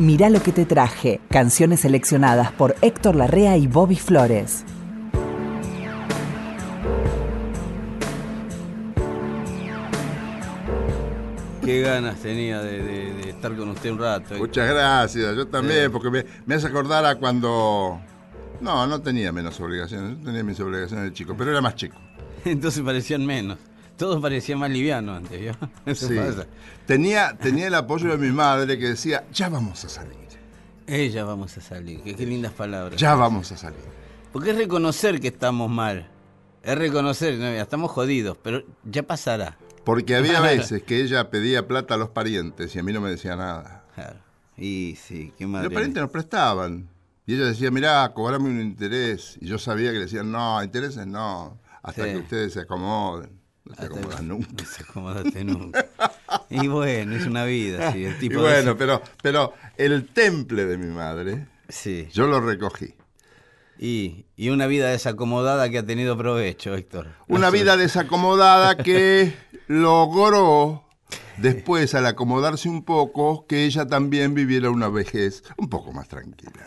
Mirá lo que te traje. Canciones seleccionadas por Héctor Larrea y Bobby Flores. Qué ganas tenía de, estar con usted un rato. Muchas gracias, yo también, porque me, me, hace acordar a cuando... No, no tenía menos obligaciones, yo tenía mis obligaciones de chico, pero era más chico. Entonces parecían menos. Todo parecía más liviano antes, ¿vio? sí. Tenía, tenía el apoyo de mi madre que decía, ya vamos a salir. Ella vamos a salir, qué, lindas palabras. Ya vamos a salir. Porque es reconocer que estamos mal. Es reconocer, no, estamos jodidos, pero ya pasará. Porque había veces que ella pedía plata a los parientes y a mí no me decía nada. Claro. Y sí, qué madre. Los parientes nos prestaban. Y ella decía, mirá, cobrame un interés. Y yo sabía que le decían, no, intereses no, hasta que ustedes se acomoden. No se nunca. No se acomodaste nunca. y bueno, es una vida, sí. El tipo y bueno, pero, pero el temple de mi madre, sí. yo lo recogí. Y, y, una vida desacomodada que ha tenido provecho, Héctor. Una vida desacomodada que logró, después al acomodarse un poco, que ella también viviera una vejez un poco más tranquila.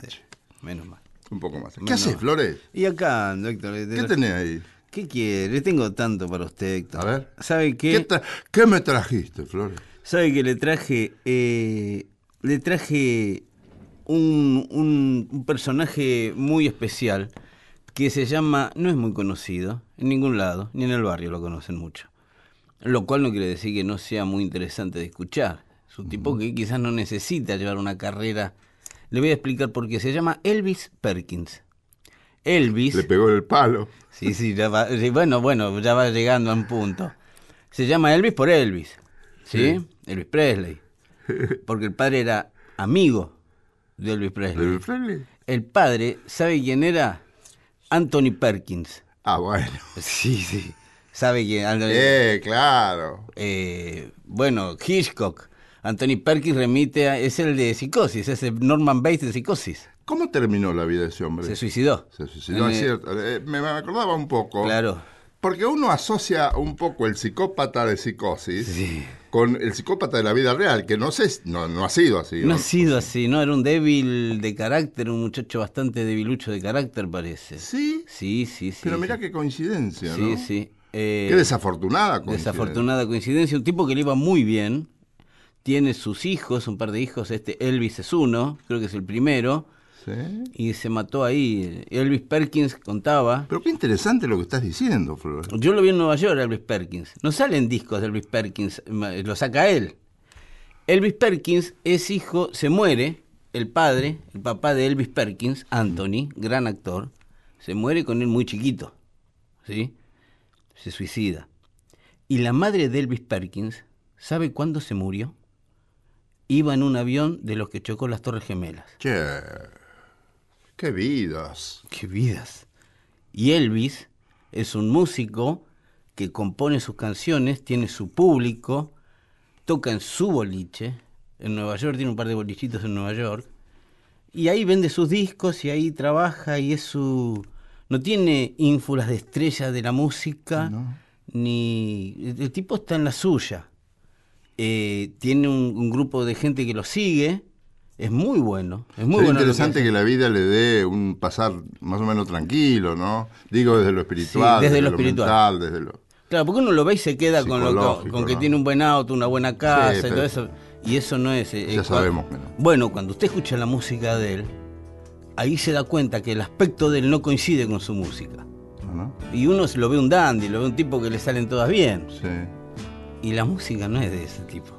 menos mal. Un poco más. ¿Qué haces, Flores? Y acá, Héctor. ¿Qué tenés ahí? ¿Qué quiere? Tengo tanto para usted, Héctor. A ver. ¿Sabe qué? ¿Qué, me trajiste, Flores? ¿Sabe que le traje. Eh, le traje un, un, personaje muy especial que se llama. No es muy conocido en ningún lado, ni en el barrio lo conocen mucho. Lo cual no quiere decir que no sea muy interesante de escuchar. Es un tipo que quizás no necesita llevar una carrera. Le voy a explicar por qué. Se llama Elvis Perkins. Elvis. Le pegó el palo. Sí, sí, ya va, bueno, bueno, ya va llegando a un punto. Se llama Elvis por Elvis, ¿sí? Elvis Presley. Porque el padre era amigo de Elvis Presley. Elvis Presley? El padre, ¿sabe quién era? Anthony Perkins. Ah, bueno. Sí, sí. ¿Sabe quién? eh, claro. Eh, bueno, Hitchcock. Anthony Perkins remite a, es el de psicosis, es el Norman Bates de psicosis. ¿Cómo terminó la vida de ese hombre? Se suicidó. Se suicidó, es cierto. Eh, me, acordaba un poco. Claro. Porque uno asocia un poco el psicópata de psicosis con el psicópata de la vida real, que no sé, no, no ha sido así. No, ha sido así, no, era un débil de carácter, un muchacho bastante debilucho de carácter, parece. ¿Sí? Sí, sí, sí. Pero mira qué coincidencia, ¿no? Sí, sí. Eh, qué desafortunada coincidencia. Desafortunada coincidencia. Un tipo que le iba muy bien, tiene sus hijos, un par de hijos, este Elvis es uno, creo que es el primero y se mató ahí. Elvis Perkins contaba. Pero qué interesante lo que estás diciendo, Flor. Yo lo vi en Nueva York, Elvis Perkins. No salen discos de Elvis Perkins, lo saca él. Elvis Perkins es hijo, se muere, el padre, el papá de Elvis Perkins, Anthony, gran actor, se muere con él muy chiquito, ¿sí? Se suicida. Y la madre de Elvis Perkins, ¿sabe cuándo se murió? Iba en un avión de los que chocó las Torres Gemelas. ¡Qué vidas! ¡Qué vidas! Y Elvis es un músico que compone sus canciones, tiene su público, toca en su boliche. En Nueva York tiene un par de bolichitos en Nueva York. Y ahí vende sus discos y ahí trabaja y es su... No tiene ínfulas de estrella de la música, ni... El tipo está en la suya. Eh, tiene un, grupo de gente que lo sigue es muy bueno. Es muy interesante que, la vida le dé un pasar más o menos tranquilo, ¿no? Digo desde lo espiritual, desde, lo, espiritual. desde lo Claro, porque uno lo ve y se queda con, lo, con que tiene un buen auto, una buena casa y todo eso. Y eso no es. Eh, ya sabemos que Bueno, cuando usted escucha la música de él, ahí se da cuenta que el aspecto de él no coincide con su música. Y uno lo ve un dandy, lo ve un tipo que le salen todas bien. Sí. Y la música no es de ese tipo.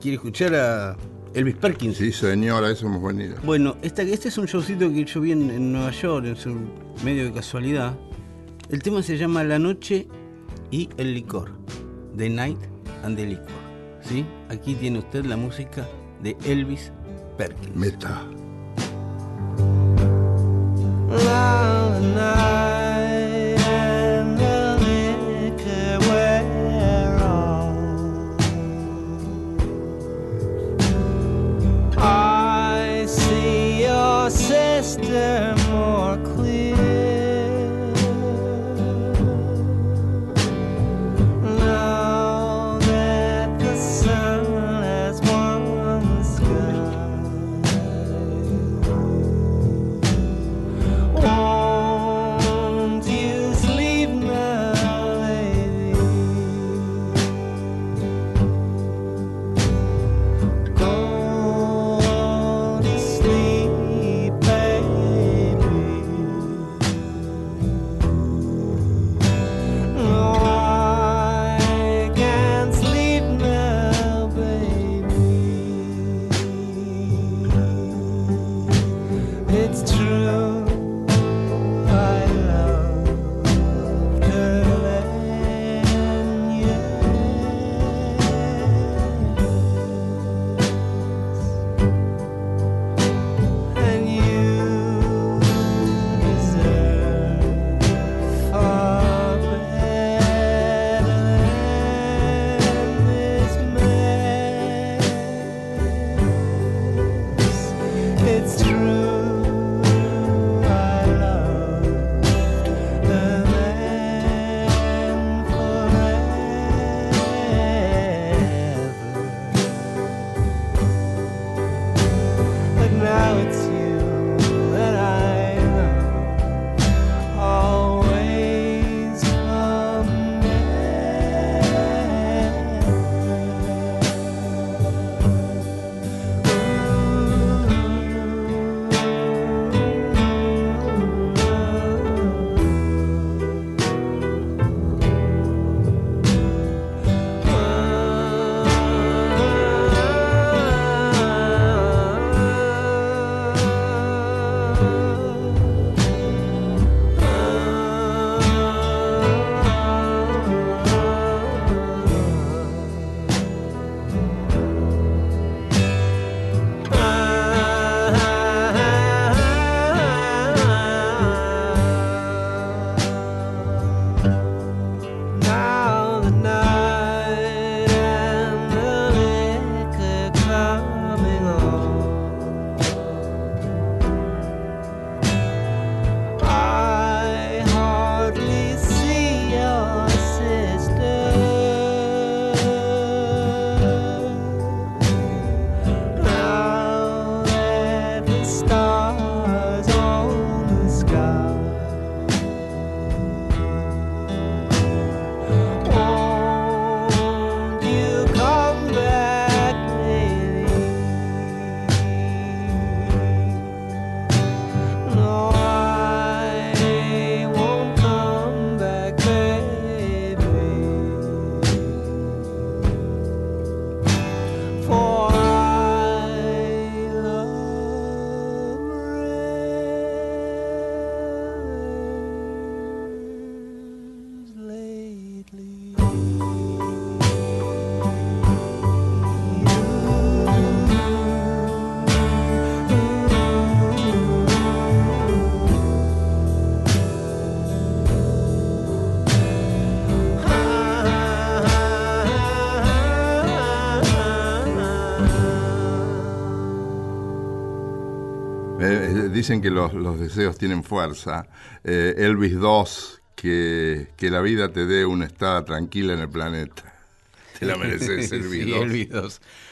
Quiere escuchar a Elvis Perkins. Sí, señora, eso hemos venido. Bueno, este, este es un showcito que yo vi en, Nueva York, en su medio de casualidad. El tema se llama La Noche y el Licor. The Night and the Liquor. ¿Sí? Aquí tiene usted la música de Elvis Perkins. Meta. More clear. Dicen que los, los deseos tienen fuerza. Eh, Elvis II, que, que la vida te dé una estada tranquila en el planeta. Te la mereces, Elvis sí, II. Elvis II.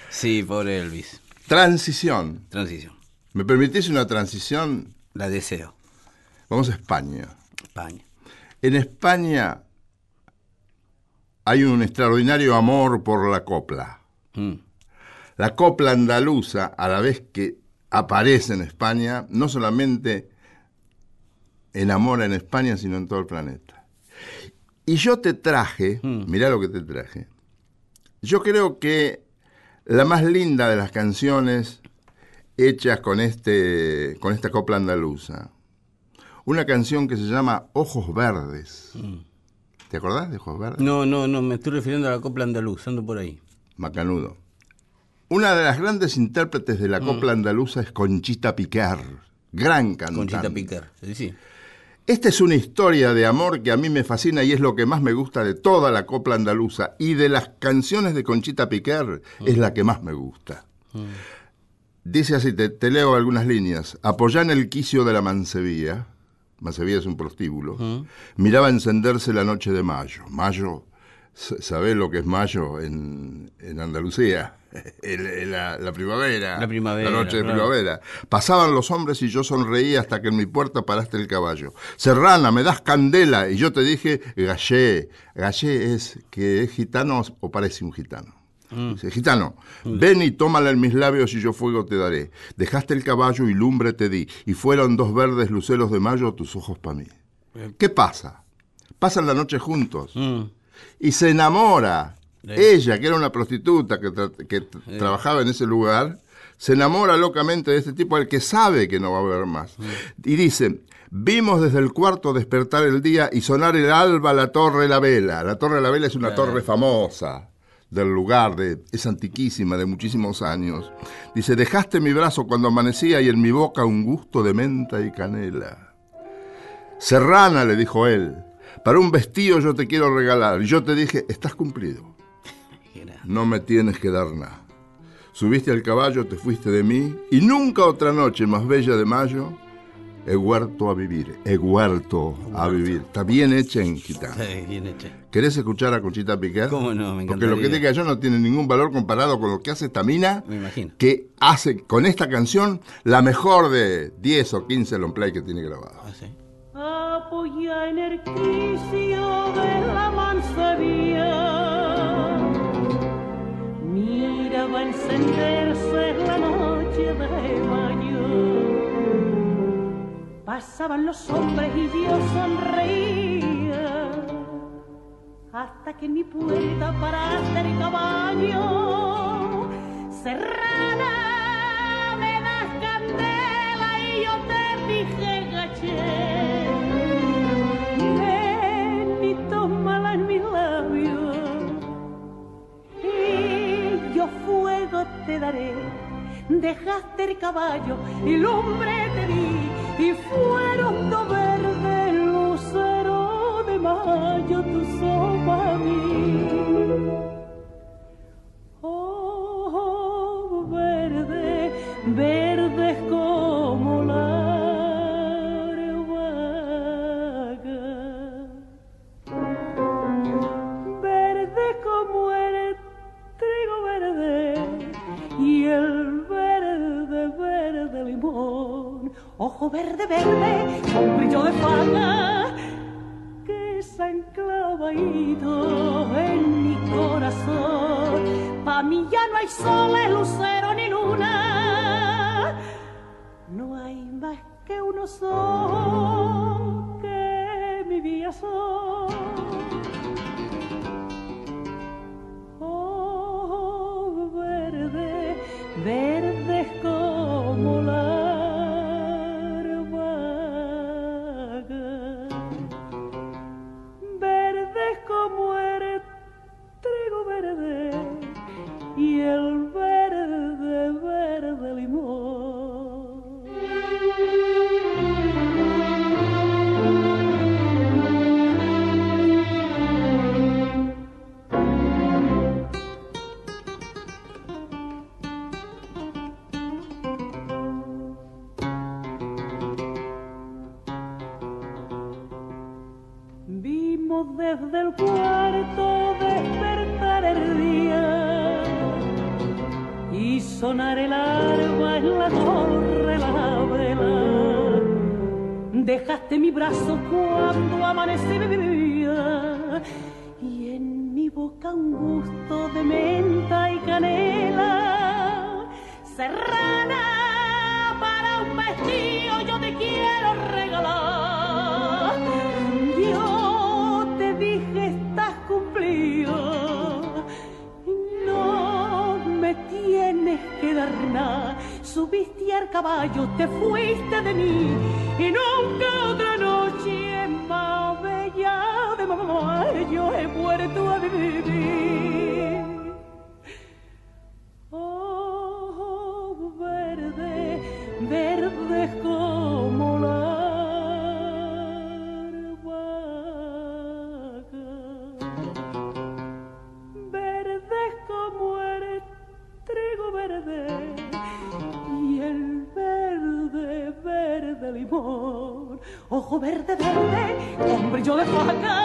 Sí, pobre Elvis. Transición. Transición. ¿Me permitís una transición? La deseo. Vamos a España. España. En España hay un extraordinario amor por la copla. Mm. La copla andaluza, a la vez que aparece en España, no solamente enamora en España, sino en todo el planeta. Y yo te traje, mirá lo que te traje, yo creo que la más linda de las canciones hechas con, este, con esta copla andaluza, una canción que se llama Ojos Verdes. ¿Te acordás de Ojos Verdes? No, no, no, me estoy refiriendo a la copla andaluz, ando por ahí. Macanudo. Una de las grandes intérpretes de la copla andaluza es Conchita Piquer, gran cantante. Conchita Piquer. Sí, sí. Esta es una historia de amor que a mí me fascina y es lo que más me gusta de toda la copla andaluza. Y de las canciones de Conchita Piquer es la que más me gusta. Dice así, te, te leo algunas líneas. Apoyá en el quicio de la mancebía. Mancebía es un prostíbulo. Miraba encenderse la noche de mayo. Mayo, ¿sabés lo que es mayo en, en Andalucía? El- el- la, la primavera. La primavera, La noche de claro. primavera. Pasaban los hombres y yo sonreía hasta que en mi puerta paraste el caballo. Serrana, me das candela. Y yo te dije, gallé. Gallé es que es gitano o parece un gitano. Dice, gitano, ven y tómala en mis labios y yo fuego te daré. Dejaste el caballo y lumbre te di. Y fueron dos verdes luceros de mayo tus ojos para mí. ¿Qué pasa? Pasan la noche juntos Mm. Y se enamora. Sí. Ella, que era una prostituta que, tra- que t- trabajaba en ese lugar, se enamora locamente de este tipo al que sabe que no va a haber más. Y dice, vimos desde el cuarto despertar el día y sonar el alba la torre la vela. La torre la vela es una torre famosa del lugar, de, es antiquísima, de muchísimos años. Dice, dejaste mi brazo cuando amanecía y en mi boca un gusto de menta y canela. Serrana, le dijo él, para un vestido yo te quiero regalar. Yo te dije, estás cumplido, no me tienes que dar nada. Subiste al caballo, te fuiste de mí, y nunca otra noche más bella de mayo he huerto a vivir, he huerto a vivir. Está bien hecha en gitano. Sí, bien hecha. ¿Querés escuchar a Conchita Piquer? ¿Cómo no? Me Porque lo que diga yo no tiene ningún valor comparado con lo que hace esta mina, Me imagino. que hace con esta canción la mejor de 10 o 15 long play que tiene grabado. Ah, sí. Apoya en el quicio de la mansevía. Mira, va a encenderse la noche de mayo. Pasaban los hombres y yo sonreía. Hasta que en mi puerta paraste el caballo. Serrana, me das candela y yo te dije gaché. Te daré. Dejaste el caballo y lumbre te di y fueron dos verdes lucero de mayo tu sopa a mí. Oh, verde, verdes Ojo verde, verde, con brillo de faga que se han clavadito en mi corazón. Pa' mí ya no hay soles, lucero ni luna. No hay más que uno solo que mi vida son. Oh, verde, verdes verde, verde como la albahaca. Verde como el trigo verde y el verde, verde limón. Ojo verde, verde, con brillo de faca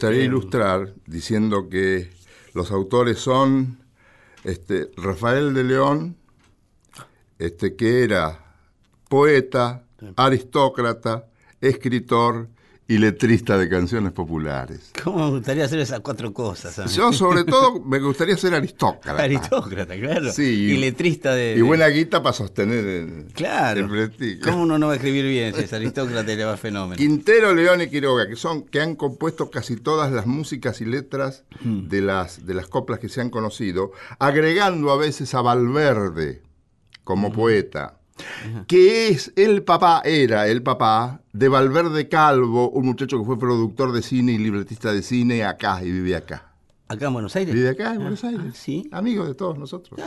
Me gustaría ilustrar diciendo que los autores son este, Rafael de León, este, que era poeta, aristócrata, escritor y letrista de canciones populares. ¿Cómo me gustaría hacer esas cuatro cosas? a mí? Yo, sobre todo, me gustaría ser aristócrata. Aristócrata, claro. Sí, y letrista de. Y buena guita para sostener el, Claro. el. ¿Cómo uno no va a escribir bien si es aristócrata y le va fenómeno? Quintero, León y Quiroga, que son que han compuesto casi todas las músicas y letras Hmm. de las de las coplas que se han conocido, agregando a veces a Valverde como Hmm. poeta, que es el papá, era el papá de Valverde Calvo, un muchacho que fue productor de cine y libretista de cine acá y vive acá. Acá en Buenos Aires. Vive acá en Ah, Buenos Aires. ah, sí. Amigo de todos nosotros.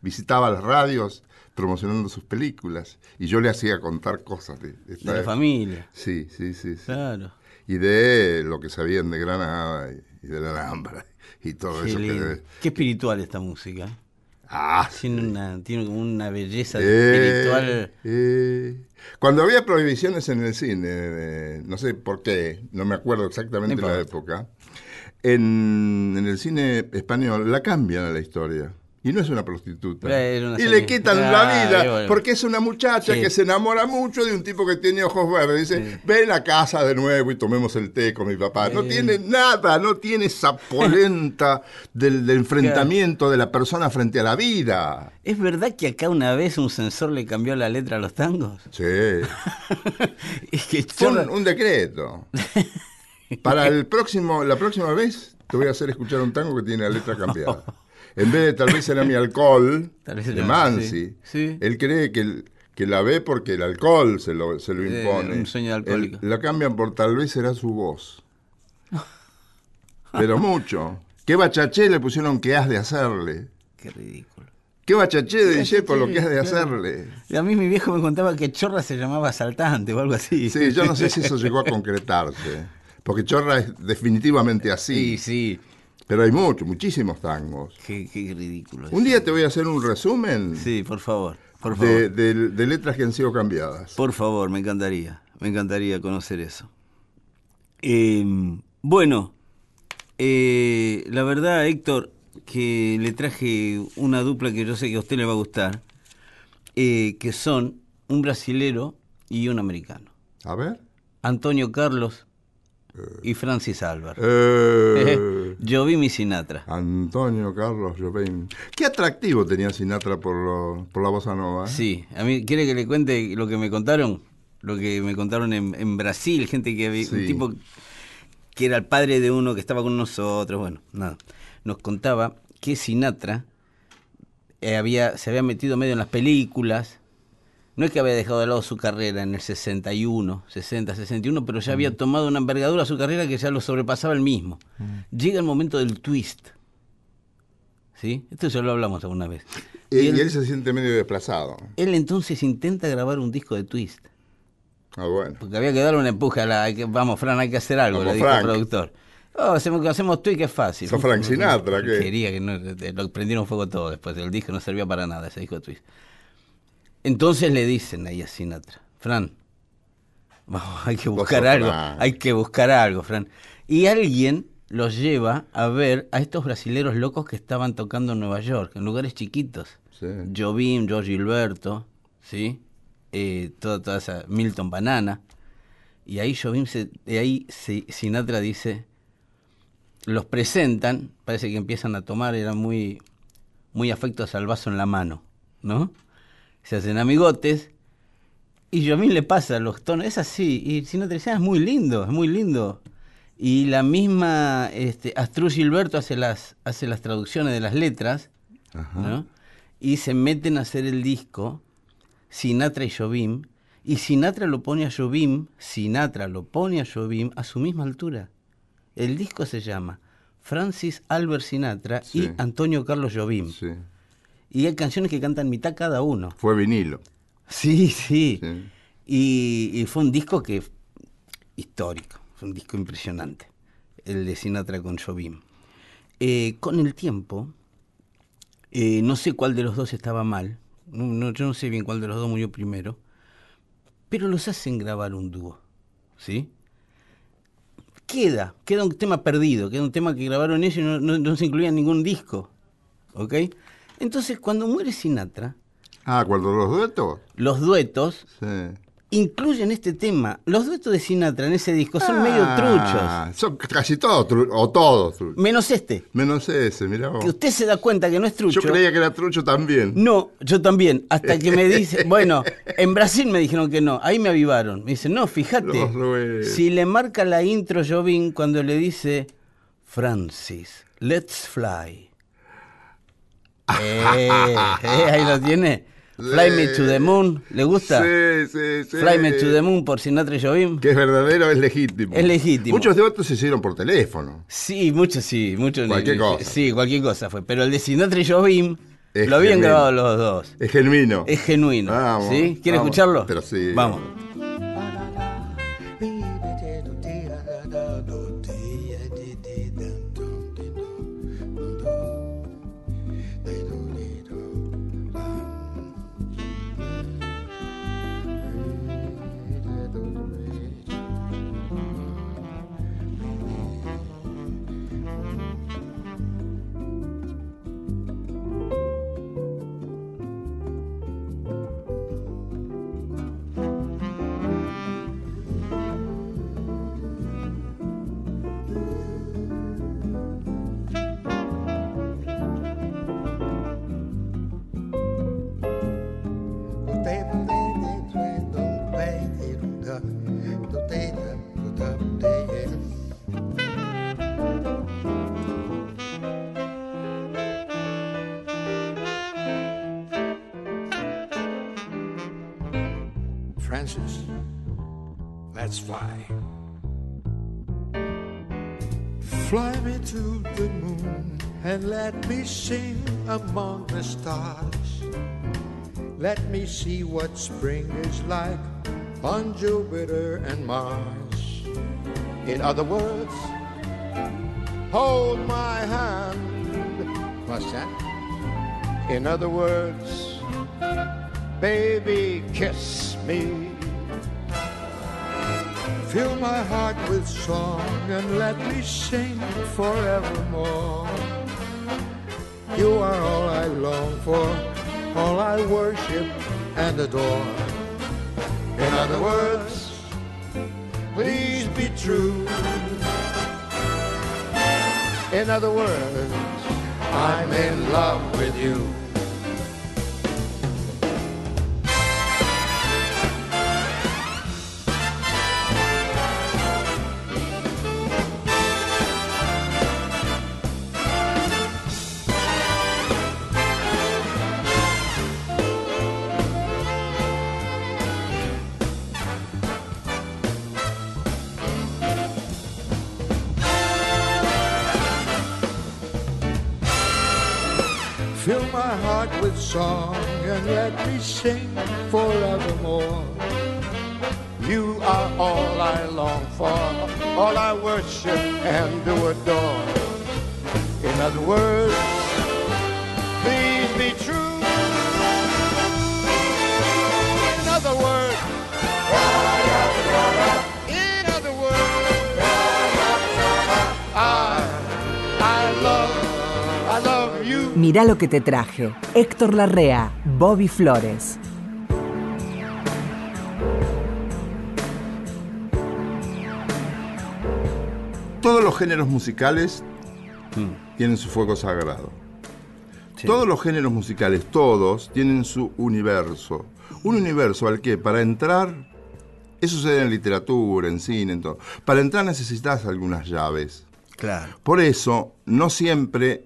Visitaba las radios promocionando sus películas y yo le hacía contar cosas de, de esta De la familia. Sí, sí, sí. sí. Claro. Y de lo que sabían de Granada y de la Alhambra y todo Qué eso que debe- Qué espiritual esta música. Ah, Tiene una, tiene una belleza eh, espiritual. eh. Cuando había prohibiciones en el cine, no sé por qué, no me acuerdo exactamente No la época, en, en el cine español la cambian a la historia. Y no es una prostituta. Una y le quitan Ah, la vida bueno. porque es una muchacha Sí. que se enamora mucho de un tipo que tiene ojos verdes. Dice, ven a casa de nuevo y tomemos el té con mi papá. No tiene nada, no tiene esa polenta del, del enfrentamiento de la persona frente a la vida. ¿Es verdad que acá una vez un censor le cambió la letra a los tangos? Sí. es que Fue un, un decreto. Para el próximo, la próxima vez te voy a hacer escuchar un tango que tiene la letra cambiada. En vez de tal vez era mi alcohol, Tal vez de Mansi, sí, sí. él cree que, el- que la ve porque el alcohol se lo, se lo Eh, impone. un sueño alcohólico. Él- la cambian por tal vez será su voz. Pero mucho. ¿Qué bachaché le pusieron que has de hacerle? Qué ridículo. ¿Qué bachaché de DJ por lo que has de hacerle? Y a mí mi viejo me contaba que Chorra se llamaba asaltante o algo así. Sí, yo no sé si eso llegó a concretarse. Porque Chorra es definitivamente así. Sí, sí. Pero hay muchos, muchísimos tangos. Qué, qué ridículo. Un día te voy a hacer un resumen Sí, por favor. Por favor. de, de- de letras que han sido cambiadas. Por favor, me encantaría. Me encantaría conocer eso. Eh, bueno, eh, la verdad, Héctor, que le traje una dupla que yo sé que a usted le va a gustar, eh, que son un brasilero y un americano. A ver. Antonio Carlos y Francis Álvaro. Eh, Yo vi mi Sinatra. Antonio Carlos Jobim. Qué atractivo tenía Sinatra por, lo- por la bossa nova. ¿eh? Sí, a mí, ¿quiere que le cuente lo que me contaron? Lo que me contaron en, en Brasil, gente que había, un tipo que era el padre de uno que estaba con nosotros, bueno, nada. Nos contaba que Sinatra eh, había, se había metido medio en las películas, no es que había dejado de lado su carrera en el 61, 60, 61, pero ya había tomado una envergadura a su carrera que ya lo sobrepasaba el mismo. Llega el momento del twist. ¿Sí? Esto ya lo hablamos alguna vez. Y, y él, se siente medio desplazado. Él entonces intenta grabar un disco de twist. Ah, bueno. Porque había que darle una empuje a la. hay que- vamos, Fran, hay que hacer algo, le dijo el Frank. productor. Oh, hacemos, hacemos twist que es fácil. Sos Frank Sinatra, ¿qué? Quería que no. eh, Lo prendieron fuego todo después. El disco no servía para nada, ese disco de twist. Entonces le dicen ahí a Sinatra, Fran, vamos, hay que buscar algo, Fran. hay que buscar algo, Fran. Y alguien los lleva a ver a estos brasileros locos que estaban tocando en Nueva York, en lugares chiquitos. Sí. Jobim, George Gilberto, ¿sí? Eh, toda, toda esa Milton Banana. Y ahí Jobim, se, y ahí se- Sinatra dice, los presentan, parece que empiezan a tomar, eran muy, muy afectos al vaso en la mano, ¿no? Se hacen amigotes y Jobim le pasa los tonos, es así, y Sinatra dice, "Ah, es muy lindo, es muy lindo. Y la misma este, Astrud Gilberto hace las, hace las traducciones de las letras, Ajá. ¿no? Y se meten a hacer el disco, Sinatra y Jobim, y Sinatra lo pone a Jobim, Sinatra lo pone a Jobim a su misma altura. El disco se llama Francis Albert Sinatra Sí. y Antonio Carlos Jobim. Sí. Y hay canciones que cantan mitad cada uno. Fue vinilo. Sí, sí. Sí. Y, y fue un disco que histórico, fue un disco impresionante, el de Sinatra con Jobim. Eh, con el tiempo, eh, no sé cuál de los dos estaba mal, no, no- yo no sé bien cuál de los dos murió primero, pero los hacen grabar un dúo, ¿sí? Queda, queda un tema perdido, queda un tema que grabaron ellos y no, no- no se incluía en ningún disco, ¿ok? Entonces, cuando muere Sinatra, Ah, cuando los duetos. los duetos Sí. incluyen este tema. Los duetos de Sinatra en ese disco son medio Ah, truchos. Son casi todos, tru- o todos truchos. Menos este. Menos ese, mirá vos. Que usted se da cuenta que no es trucho. Yo creía que era trucho también. No, yo también. Hasta que me dice, bueno, en Brasil me dijeron que no. Ahí me avivaron. Me dicen, no, fíjate. Si le marca la intro Jobim cuando le dice, Francis, let's fly. Eh, eh, ahí lo tiene. Fly me to the moon. ¿Le gusta? Sí, sí, sí. Fly me to the moon por Sinatra y Jobim. Que es verdadero, es legítimo. Es legítimo. Muchos debates se hicieron por teléfono. Sí, muchos sí, muchos. Cualquier cosa. Sí, cualquier cosa fue. Pero el de Sinatra y Jobim Es lo habían genuino. grabado los dos. Es genuino. Es genuino. Vamos, ¿Sí? ¿Quiere vamos. escucharlo? Pero sí. Vamos. Fly me to the moon and let me sing among the stars. Let me see what spring is like on Jupiter and Mars. In other words, hold my hand. What's that? In other words, baby, kiss me. Fill my heart with song and let me sing forevermore. You are all I long for, all I worship and adore. In other words, please be true. In other words, I'm in love with you. Song and let me sing forevermore. You are all I long for, all I worship and do adore. In other words, Mirá lo que te traje. Héctor Larrea, Bobby Flores. Todos los géneros musicales tienen su fuego sagrado. Sí. Todos los géneros musicales, todos, tienen su universo. Un universo al que para entrar, eso sucede en literatura, en cine, en todo. Para entrar necesitas algunas llaves. Claro. Por eso, no siempre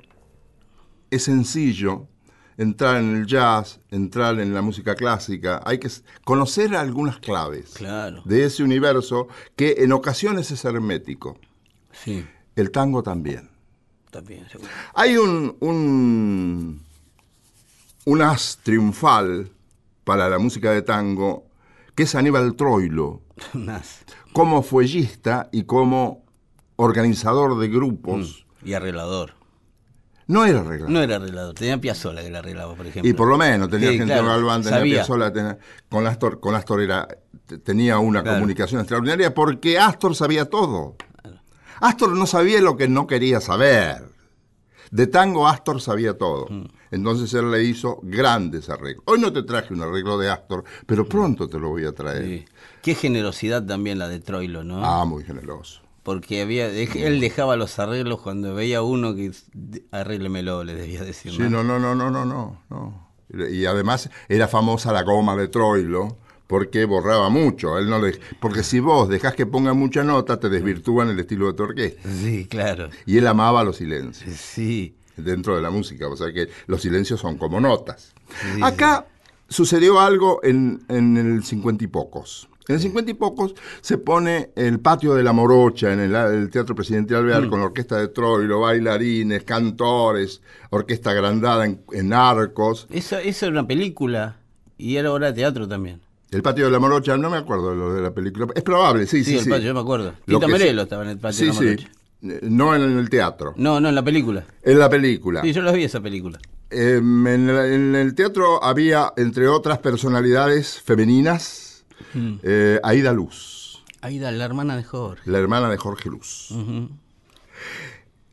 es sencillo entrar en el jazz, entrar en la música clásica. Hay que conocer algunas claves Claro. de ese universo que en ocasiones es hermético. Sí, El tango también. también. seguro. Hay un, un, un as triunfal para la música de tango que es Aníbal Troilo, como fuellista y como organizador de grupos. Y arreglador. No era arreglador. No era arreglador, tenía Piazzolla que le arreglaba, por ejemplo. Y por lo menos tenía Sí, gente claro, Galván, tenía tenía- con Astor, con Astor era, te- tenía una Claro. comunicación extraordinaria porque Astor sabía todo. Astor no sabía lo que no quería saber. De tango Astor sabía todo. Mm. Entonces él le hizo grandes arreglos. Hoy no te traje un arreglo de Astor, pero pronto te lo voy a traer. Sí. Qué generosidad también la de Troilo, ¿no? Ah, muy generoso. Porque había, él dejaba los arreglos cuando veía uno que arréglemelo, le debía decir. Sí, no, no, no, no, no, no, no. Y además era famosa la goma de Troilo porque borraba mucho. Él no le, porque si vos dejás que ponga mucha nota, te desvirtúan el estilo de tu orquesta. Sí, claro. Y él amaba los silencios Sí. dentro de la música. O sea que los silencios son como notas. Sí, Acá sucedió algo en, en el cincuenta y pocos. En el cincuenta y pocos se pone el patio de la Morocha en el, el Teatro Presidente Alvear con la orquesta de Troilo, bailarines, cantores, orquesta agrandada en, en arcos. Eso, eso era una película y era obra de teatro también. El patio de la Morocha, no me acuerdo de lo de la película. Es probable, sí, Sí, sí, el sí. patio, yo me acuerdo. Lo Tito que Merelo sí- estaba en el patio Sí, de la. Morocha. Eh, No en el teatro, No, no, en la película. en la película. Sí, yo los vi esa película. Eh, en, el, en el teatro había, entre otras personalidades femeninas, Mm. eh, Aida Luz, Aida, la hermana de Jorge. la hermana de Jorge Luz.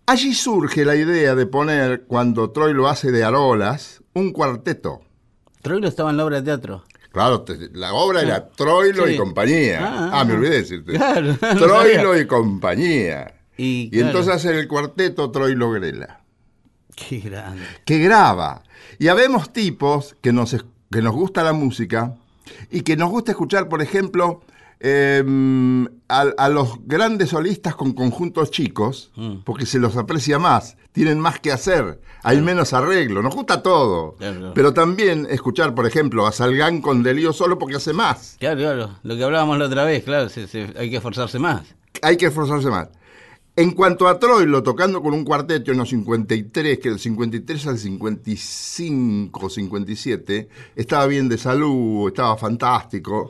Allí surge la idea de poner, cuando Troy lo hace de Arolas, un cuarteto. Troilo estaba en la obra de teatro. Claro, te- la obra era Troilo Sí. y compañía. Ah, Ah, me ah. olvidé decirte. Claro, Troilo y compañía. Y, Y claro, entonces hace el cuarteto Troilo Grela. Qué grande. que graba. Y habemos tipos que nos, que nos gusta la música y que nos gusta escuchar, por ejemplo, eh, a, a los grandes solistas con conjuntos chicos, porque se los aprecia más, tienen más que hacer, hay menos arreglo, nos gusta todo. Claro, claro. Pero también escuchar, por ejemplo, a Salgán con Delío solo porque hace más. Claro, claro. Lo que hablábamos la otra vez, claro, se- se- hay que esforzarse más. hay que esforzarse más. En cuanto a Troilo tocando con un cuarteto en los 53, que del 53 al 55, 57, estaba bien de salud, estaba fantástico,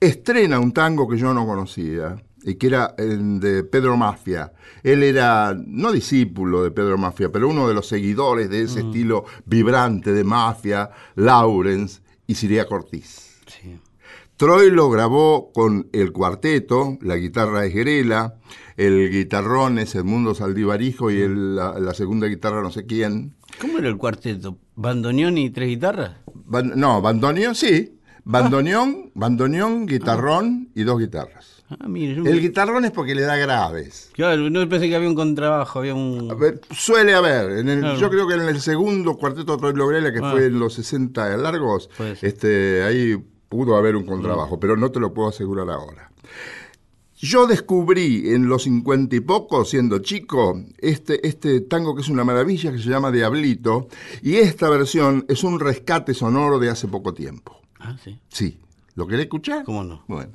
estrena un tango que yo no conocía y que era el de Pedro Mafia. Él era, no discípulo de Pedro Mafia, pero uno de los seguidores de ese estilo vibrante de Mafia, Lawrence y Siria Cortiz. Sí. Troilo grabó con el cuarteto, la guitarra es Grela, el guitarrón es Edmundo Saldivarijo y el- la, la segunda guitarra no sé quién. ¿Cómo era el cuarteto? ¿Bandoneón y tres guitarras? Ban- no, bandoneón, sí. Bandoneón, bandoneón, guitarrón y dos guitarras. Ah, mire, El guitarrón es porque le da graves. Claro, no pensé que había un contrabajo, había un... A ver, suele haber. En el- Claro. Yo creo que en el segundo cuarteto Troilo Grela, que Ah. fue en los 60 largos, este, ahí pudo haber un contrabajo, pero no te lo puedo asegurar ahora. Yo descubrí en los cincuenta y poco, siendo chico, este, este tango que es una maravilla, que se llama Diablito, y esta versión es un rescate sonoro de hace poco tiempo. Ah, sí. Sí. ¿Lo querés escuchar? ¿Cómo no? Bueno.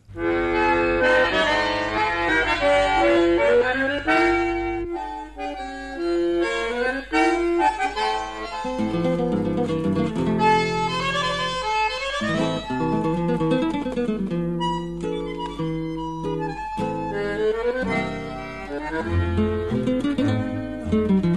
Thank you.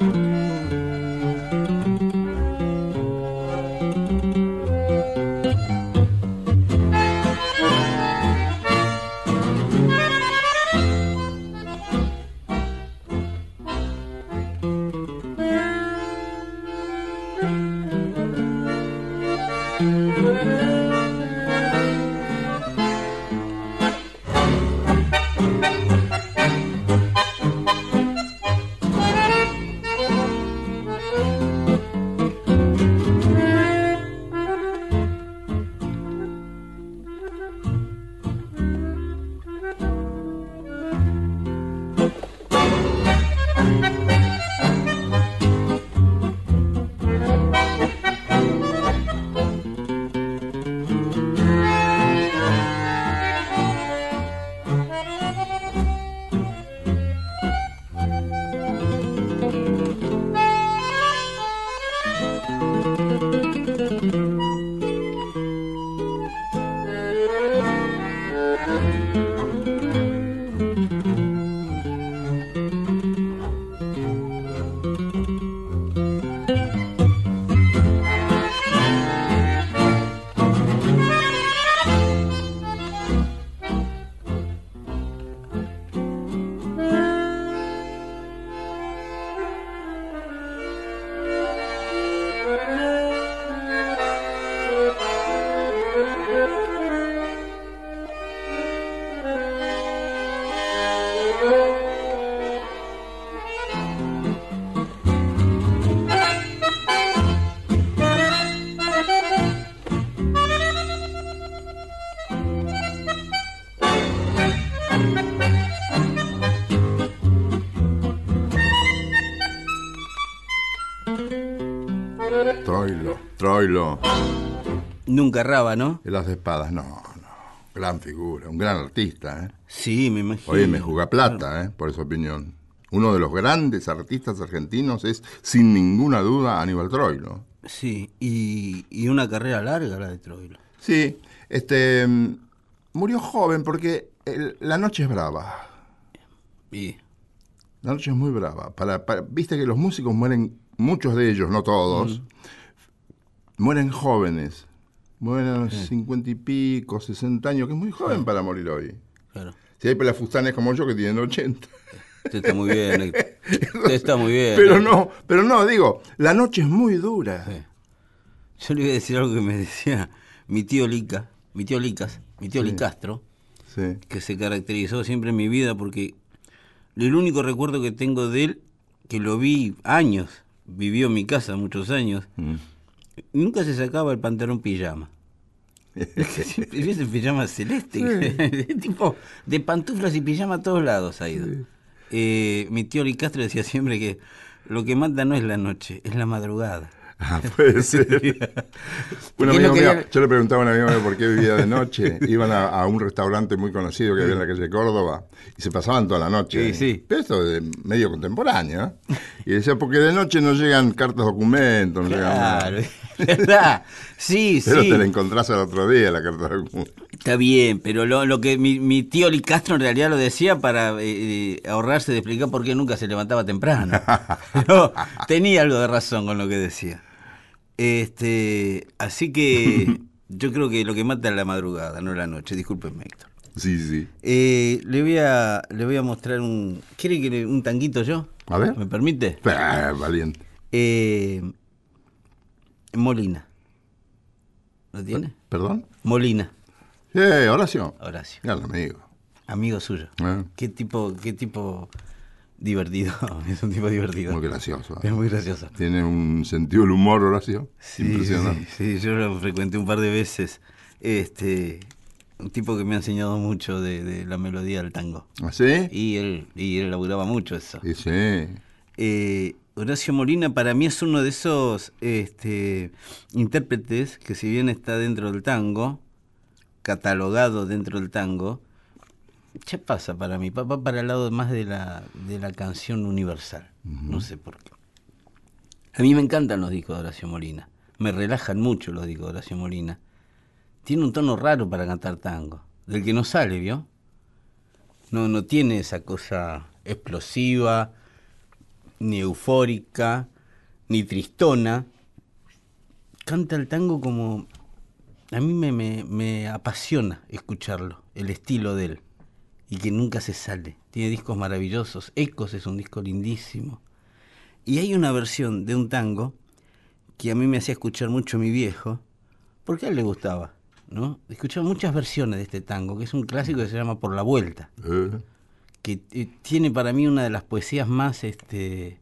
Troilo. Nunca erraba, ¿no? El as de espadas, no, no. Gran figura, un gran artista, ¿eh? Sí, me imagino. Oye, me juega plata, ¿eh? Por su opinión. Uno de los grandes artistas argentinos es, sin ninguna duda, Aníbal Troilo. Sí, y, y una carrera larga la de Troilo. Sí, este. mm, Murió joven porque el- la noche es brava. Y La noche es muy brava. Para, para- Viste que los músicos mueren, muchos de ellos, no todos, mueren jóvenes. Mueren a los cincuenta y pico, sesenta años, que es muy joven para morir hoy. claro. Si hay pelafustanes como yo que tienen 80. Usted está muy bien, Héctor. Usted está muy bien. Pero Héctor. no, pero no, digo, la noche es muy dura. Sí. Yo le iba a decir algo que me decía mi tío Lica, mi tío Licas, mi tío Licastro, Sí. que se caracterizó siempre en mi vida porque el único recuerdo que tengo de él, que lo vi años, vivió en mi casa muchos años, Mm. Nunca se sacaba el pantalón pijama. Siempre pijama celeste, tipo de pantuflas y pijama a todos lados ha ido. Eh, mi tío Licastro decía siempre que lo que manda no es la noche, es la madrugada. Ah, puede ser. un amigo mío- yo le preguntaba a un amigo mío por qué vivía de noche. Iban a, a un restaurante muy conocido que había en la calle Córdoba y se pasaban toda la noche. Sí, sí. Pero esto es medio contemporáneo. ¿eh? Y decía, porque de noche no llegan cartas documentos, no llegan Claro, nada. ¿verdad? Sí, Pero sí. te la encontrás al otro día la carta documentos. Está bien, pero lo, lo que mi, mi tío Licastro en realidad lo decía para eh, eh, ahorrarse de explicar por qué nunca se levantaba temprano. Pero tenía algo de razón con lo que decía. Este, así que yo creo que lo que mata es la madrugada, no la noche. Discúlpeme, Héctor. Sí, sí. Eh, le voy a le voy a mostrar un ¿Quiere que le- un tanguito yo? A ver. ¿Me permite? Ah, valiente. Eh, Molina. ¿Lo tiene? ¿Perdón? Molina, Eh, Horacio. Horacio. Gran amigo. Amigo suyo. Eh, Qué tipo, qué tipo divertido. Es un tipo divertido. muy gracioso. Es muy gracioso. Tiene un sentido del humor, Horacio. Sí, Impresionante. sí, sí, yo lo frecuenté un par de veces. Este, un tipo que me ha enseñado mucho de, de la melodía del tango. ¿Ah, sí? Y él, y él laburaba mucho eso. Sí, sí. Eh, Horacio Molina para mí es uno de esos este, intérpretes que si bien está dentro del tango, catalogado dentro del tango, ¿qué pasa para mí? Va para el lado más de la, de la canción universal. No sé por qué. A mí me encantan los discos de Horacio Molina. Me relajan mucho los discos de Horacio Molina. Tiene un tono raro para cantar tango, del que no sale, ¿vio? No, no tiene esa cosa explosiva, ni eufórica, ni tristona. Canta el tango como... A mí me, me, me apasiona escucharlo, el estilo de él, y que nunca se sale. Tiene discos maravillosos. Ecos es un disco lindísimo. Y hay una versión de un tango que a mí me hacía escuchar mucho mi viejo, Porque a él le gustaba, ¿no? Escuchaba muchas versiones de este tango, que es un clásico que se llama Por la Vuelta, Eh, que eh, tiene para mí una de las poesías más este,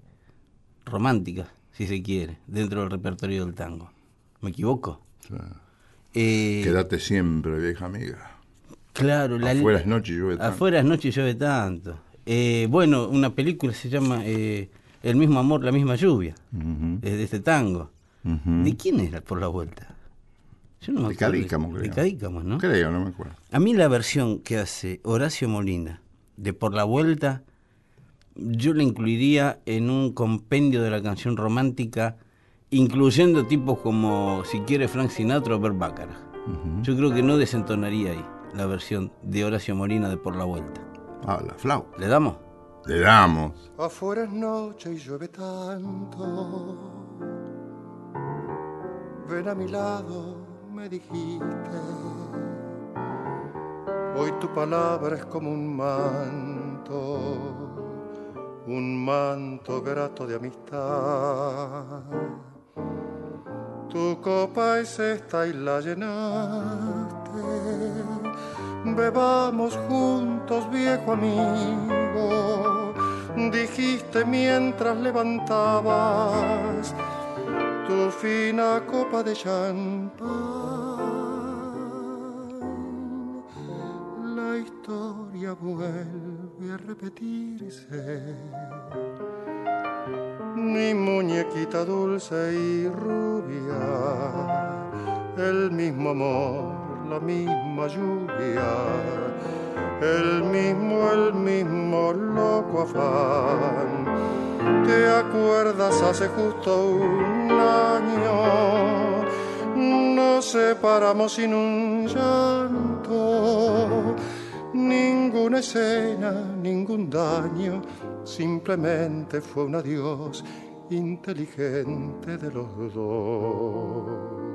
románticas, si se quiere, dentro del repertorio del tango. ¿Me equivoco? Eh, Quédate siempre, vieja amiga. claro, la Afuera es noche y llueve tanto. Afuera es noche y llueve tanto. Eh, bueno, una película se llama eh, El mismo amor, la misma lluvia, es de este tango. ¿De quién era por la vuelta? Yo no me De acuerdo. Cadícamo, De creo. Cadícamo, ¿no? Creo, no me acuerdo. A mí la versión que hace Horacio Molina de Por la Vuelta, yo la incluiría en un compendio de la canción romántica, incluyendo tipos como, si quiere, Frank Sinatra o Bert Bacharach. Yo creo que no desentonaría ahí la versión de Horacio Molina de Por la Vuelta. Ah, la flauta. ¿Le damos? Le damos. Afuera es noche y llueve tanto. Ven a mi lado, me dijiste. Hoy tu palabra es como un manto, un manto grato de amistad. Tu copa es esta y la llenaste. Bebamos juntos, viejo amigo. Dijiste mientras levantabas tu fina copa de champán. Historia vuelve a repetirse mi muñequita dulce y rubia, el mismo amor, la misma lluvia, el mismo, el mismo loco afán. ¿Te acuerdas hace justo un año? Nos separamos sin un llanto, ninguna escena, ningún daño, simplemente fue un adiós inteligente de los dos.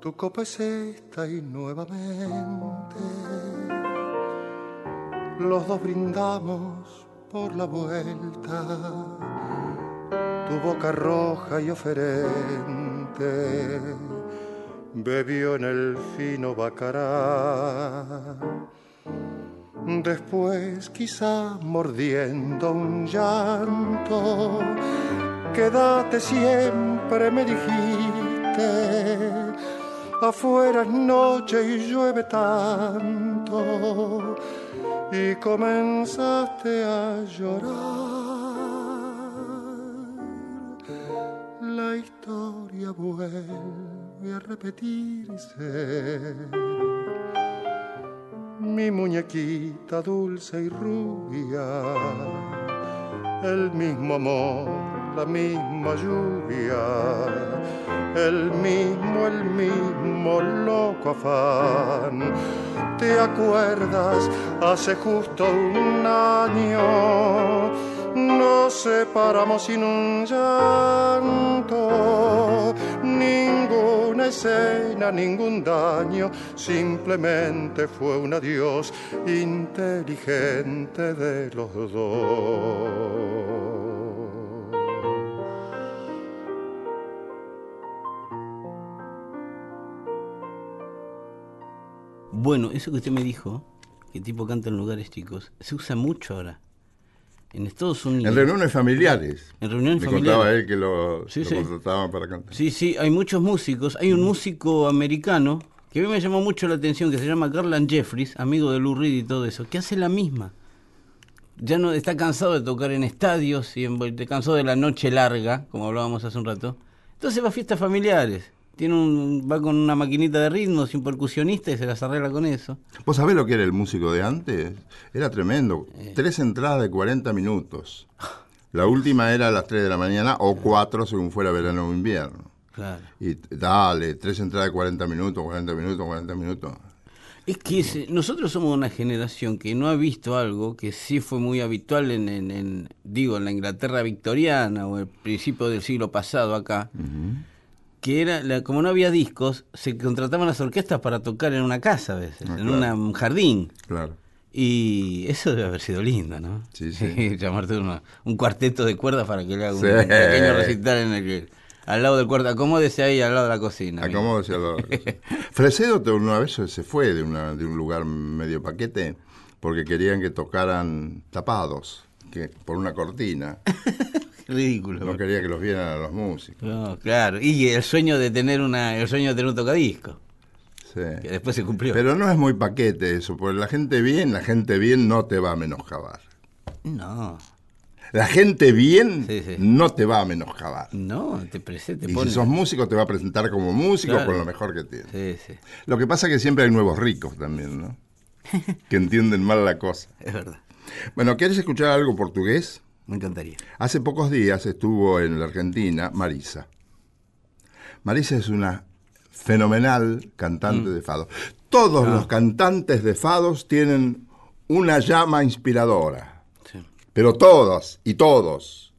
Tu copa es esta y nuevamente los dos brindamos por la vuelta. Tu boca roja y oferente bebió en el fino bacará. Después, quizá mordiendo un llanto, quédate siempre, me dijiste. Afuera es noche y llueve tanto, y comenzaste a llorar. La historia vuelve a repetirse. Mi muñequita dulce y rubia, el mismo amor, la misma lluvia, el mismo, el mismo loco afán. ¿Te acuerdas? Hace justo un año nos separamos sin un llanto, ninguna escena, ningún daño, simplemente fue un adiós inteligente de los dos. Bueno, eso que usted me dijo, que tipo canta en lugares chicos, se usa mucho ahora. En Estados Unidos. En reuniones familiares. En reuniones Me familiares. contaba él que lo, Sí, lo sí. contrataban para cantar. Sí, sí, hay muchos músicos. Hay un músico americano que a mí me llamó mucho la atención, que se llama Garland Jeffries, amigo de Lou Reed y todo eso, que hace la misma. Ya no está cansado de tocar en estadios y en, cansó de la noche larga, como hablábamos hace un rato. Entonces va a fiestas familiares. Tiene un, va con una maquinita de ritmos y un percusionista y se las arregla con eso. ¿Vos sabés lo que era el músico de antes? Era tremendo. Eh. Tres entradas de 40 minutos. La última era a las 3 de la mañana o 4 según fuera verano o invierno. Claro. Y dale, tres entradas de 40 minutos, 40 minutos, 40 minutos. Es que nosotros somos una generación que no ha visto algo que sí fue muy habitual en, en- en, digo, en la Inglaterra victoriana o el principio del siglo pasado acá, que era, la- como no había discos, se contrataban las orquestas para tocar en una casa a veces, Ah, en claro. una- un jardín. Claro. Y eso debe haber sido lindo, ¿no? Sí, sí. Llamarte uno- un cuarteto de cuerdas para que le haga un Sí. pequeño recital en el que, al lado del cuarto, acomódese ahí al lado de la cocina. Acomódese al lado. Fresedo una vez se fue de, una, de un lugar medio paquete porque querían que tocaran tapados, que por una cortina. Ridículo. No quería que los vieran a los músicos. No, claro. Y el sueño de tener una, el sueño de tener un tocadisco, Sí. que después se cumplió. Pero no es muy paquete eso, porque la gente bien, la gente bien no te va a menoscabar. No, La gente bien Sí, sí. no te va a menoscabar. no, te presente, Y pone. si sos músico, te va a presentar como músico Claro. con lo mejor que tiene. Sí, sí, Lo que pasa es que siempre hay nuevos ricos también, ¿no? que entienden mal la cosa. es verdad. Bueno, ¿quieres escuchar algo portugués? Me encantaría. Hace pocos días estuvo en la Argentina Marisa. Marisa es una fenomenal cantante Mm. de fado. Todos Ah. los cantantes de fados tienen una llama inspiradora, Sí. pero todos y todos.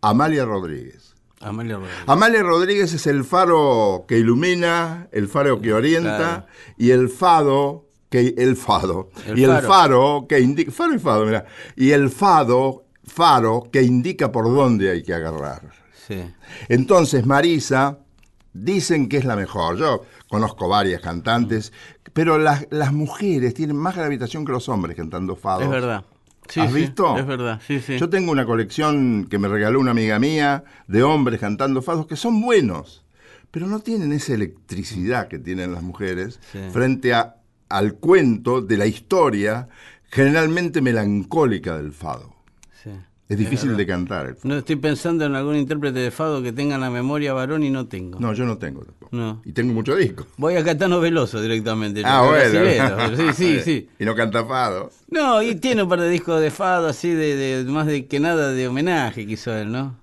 Amalia Rodríguez. Amalia Rodríguez. Amalia Rodríguez es el faro que ilumina, el faro que orienta Claro. y el fado que el fado El y el faro. faro que indica faro y fado, mira, y el fado faro que indica por dónde hay que agarrar. Sí. Entonces Marisa dicen que es la mejor. Yo conozco varias cantantes, pero las, las mujeres tienen más gravitación que los hombres cantando fado. Es verdad. Sí, ¿Has sí, visto? Es verdad, sí, sí. Yo tengo una colección que me regaló una amiga mía de hombres cantando fados que son buenos, pero no tienen esa electricidad que tienen las mujeres Sí. frente a, al cuento de la historia generalmente melancólica del fado. sí. Es difícil de cantar. el fado. No estoy pensando en algún intérprete de fado que tenga la memoria varón y no tengo. No, yo no tengo tampoco. No. Y tengo muchos discos. Voy a Catano Veloso directamente. Ah, bueno. Sí, sí, sí. Y no canta fado. No, y tiene un par de discos de fado así, de, de- más de que nada de homenaje que hizo él, ¿no?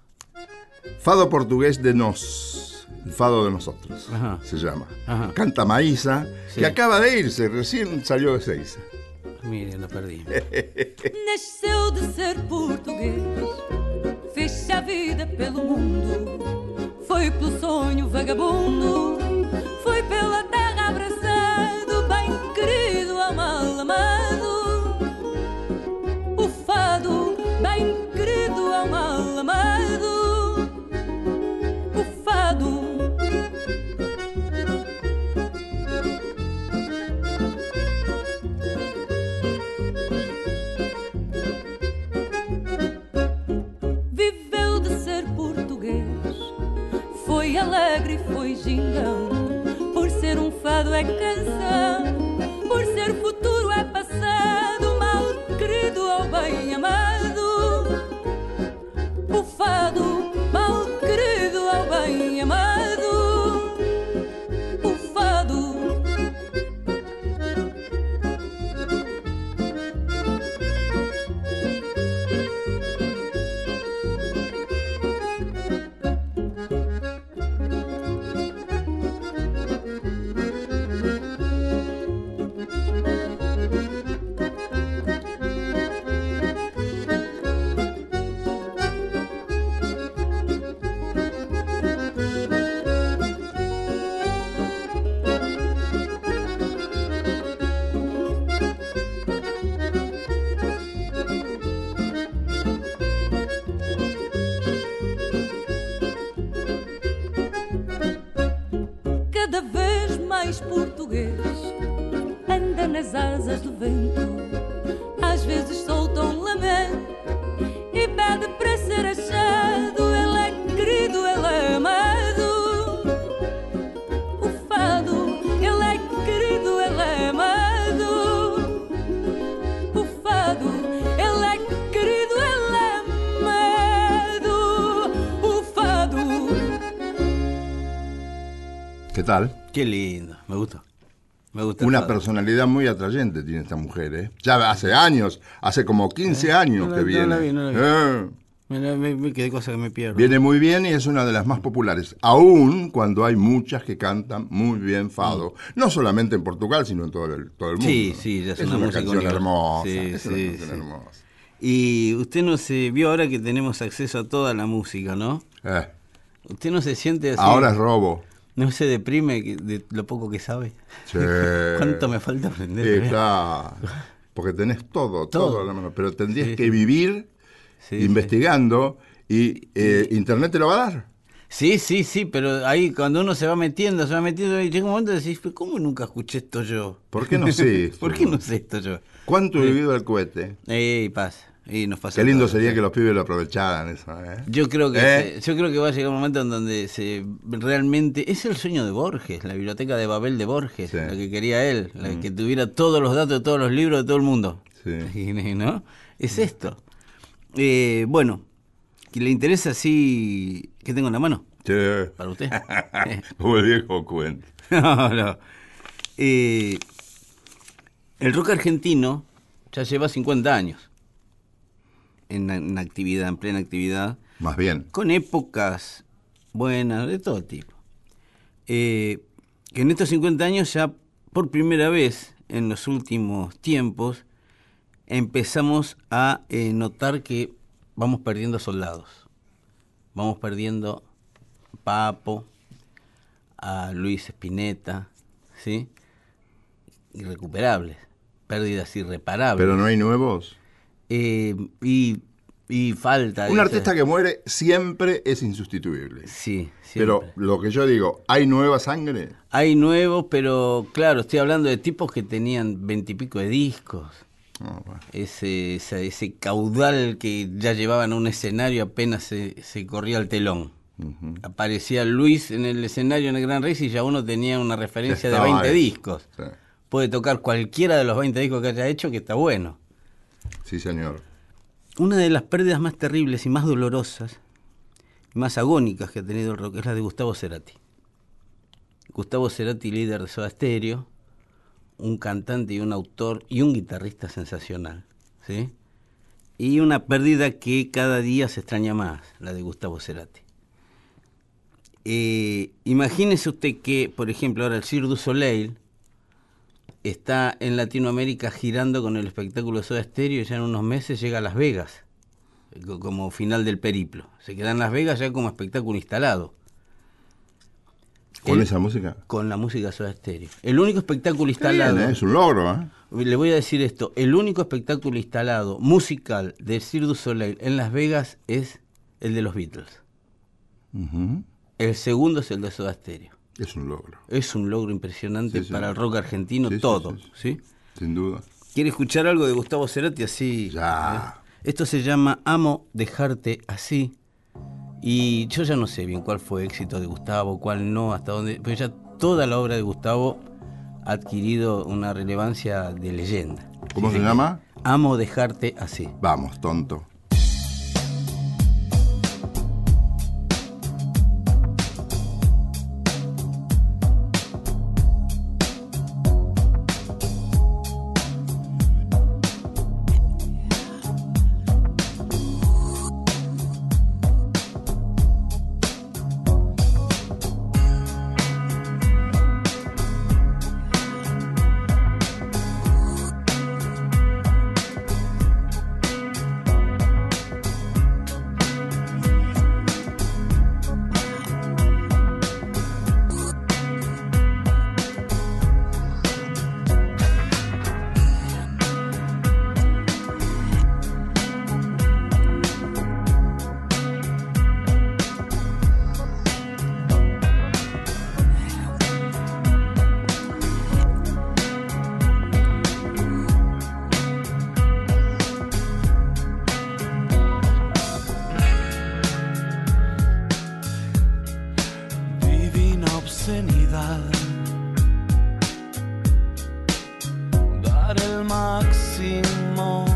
Fado portugués de nos. El fado de nosotros. Ajá. Se llama. Ajá. Canta Maísa, Sí. que acaba de irse, recién salió de Seiza. Miren, lo perdí. Nasceu de ser português, fez-se a vida pelo mundo. Foi pelo sonho vagabundo, foi pela terra abraçado, bem querido ao mal amado. O fado, bem querido ao mal amado. O fado. Asas do vento, às vezes solta um lamento e pede para ser achado. Ele é querido, ele é amado. O fado, ele é querido, ele é amado. O fado, ele é querido, ele é amado. O fado. ¿Qué tal? Qué lindo, me gustó. Me Una personalidad muy atrayente tiene esta mujer, ¿eh? Ya hace años, hace como 15 años no que no viene. la vi, no la vi. Eh, Mira, me, me quedé cosa que me pierdo. viene muy bien y es una de las más populares, aún cuando hay muchas que cantan muy bien fado. No solamente en Portugal, sino en todo el, todo el mundo. Mm. Sí, sí, ya es es una una, música canción hermosa. Sí, es una canción sí. hermosa. Y usted no se vio ahora que tenemos acceso a toda la música, ¿no? Eh, Usted no se siente así. ahora es robo. No se deprime de lo poco que sabe. Sí. ¿Cuánto me falta aprender? Sí, eh? claro. porque tenés todo, todo, Todo. a la mano, pero tendrías Sí, que vivir investigando y eh, Internet te lo va a dar. Sí, sí, sí, pero ahí cuando uno se va metiendo, se va metiendo, y llega un momento de "Pero ¿cómo nunca escuché esto yo? ¿Por qué no sé esto? ¿Por qué no sé esto yo? ¿Cuánto he vivido el cohete? Y pasa, y nos pasa Qué lindo todo. sería que los pibes lo aprovecharan eso, ¿eh? Yo creo que ¿Eh? yo creo que va a llegar un momento en donde se realmente es el sueño de Borges, la biblioteca de Babel de Borges, Sí. Mm. la que quería él, la que tuviera todos los datos de todos los libros de todo el mundo. Sí. ¿No? Es esto. Eh, bueno, que le interesa así ¿qué tengo en la mano? Che, Para usted. como el viejo cuento. No, no. Eh, el rock argentino ya lleva 50 años en, en actividad, en plena actividad, Más bien. con épocas buenas, de todo tipo. Eh, que en estos 50 años ya por primera vez en los últimos tiempos empezamos a eh, notar que vamos perdiendo soldados. Vamos perdiendo a Papo, a Luis Espineta, ¿sí? Irrecuperables, pérdidas irreparables. Pero no hay nuevos. Eh, y, y falta. Un artista que muere siempre es insustituible. Sí, Pero lo que yo digo, ¿hay nueva sangre? Hay nuevos, pero claro, estoy hablando de tipos que tenían veintipico de discos. Bueno. Ese, ese, ese caudal que ya llevaban a un escenario apenas se, se corría el telón. Aparecía Luis en el escenario en el Gran Rex y ya uno tenía una referencia de Estaba 20 eso. discos. Sí. Puede tocar cualquiera de los 20 discos que haya hecho que está bueno. Sí, señor. Una de las pérdidas más terribles y más dolorosas más agónicas que ha tenido el rock es la de Gustavo Cerati. Gustavo Cerati, líder de Soda Stereo, un cantante y un autor y un guitarrista sensacional, ¿sí? Y una pérdida que cada día se extraña más, la de Gustavo Cerati. Eh, imagínese usted que, por ejemplo, ahora el Cirque du Soleil está en Latinoamérica girando con el espectáculo de Soda Stereo y ya en unos meses llega a Las Vegas, eh, co- como final del periplo. Se queda en Las Vegas ya como espectáculo instalado, ¿Con El- esa música? con la música Soda Stereo. El único espectáculo bien, instalado... ¿eh? Es un logro, ¿eh? Le voy a decir esto, el único espectáculo instalado musical del Cirque du Soleil en Las Vegas es el de los Beatles. El segundo es el de Soda Stereo. Es un logro, Es un logro impresionante Sí, para el rock argentino Sí, todo, sí, sin duda. ¿Quiere escuchar algo de Gustavo Cerati así? Ya. ¿eh? Esto se llama Amo dejarte así. Y yo ya no sé bien cuál fue éxito de Gustavo, cuál no, hasta dónde. Pero ya toda la obra de Gustavo ha adquirido una relevancia de leyenda. ¿Cómo se llama? Amo dejarte así. Vamos, tonto. Obscenidad. Dar el máximo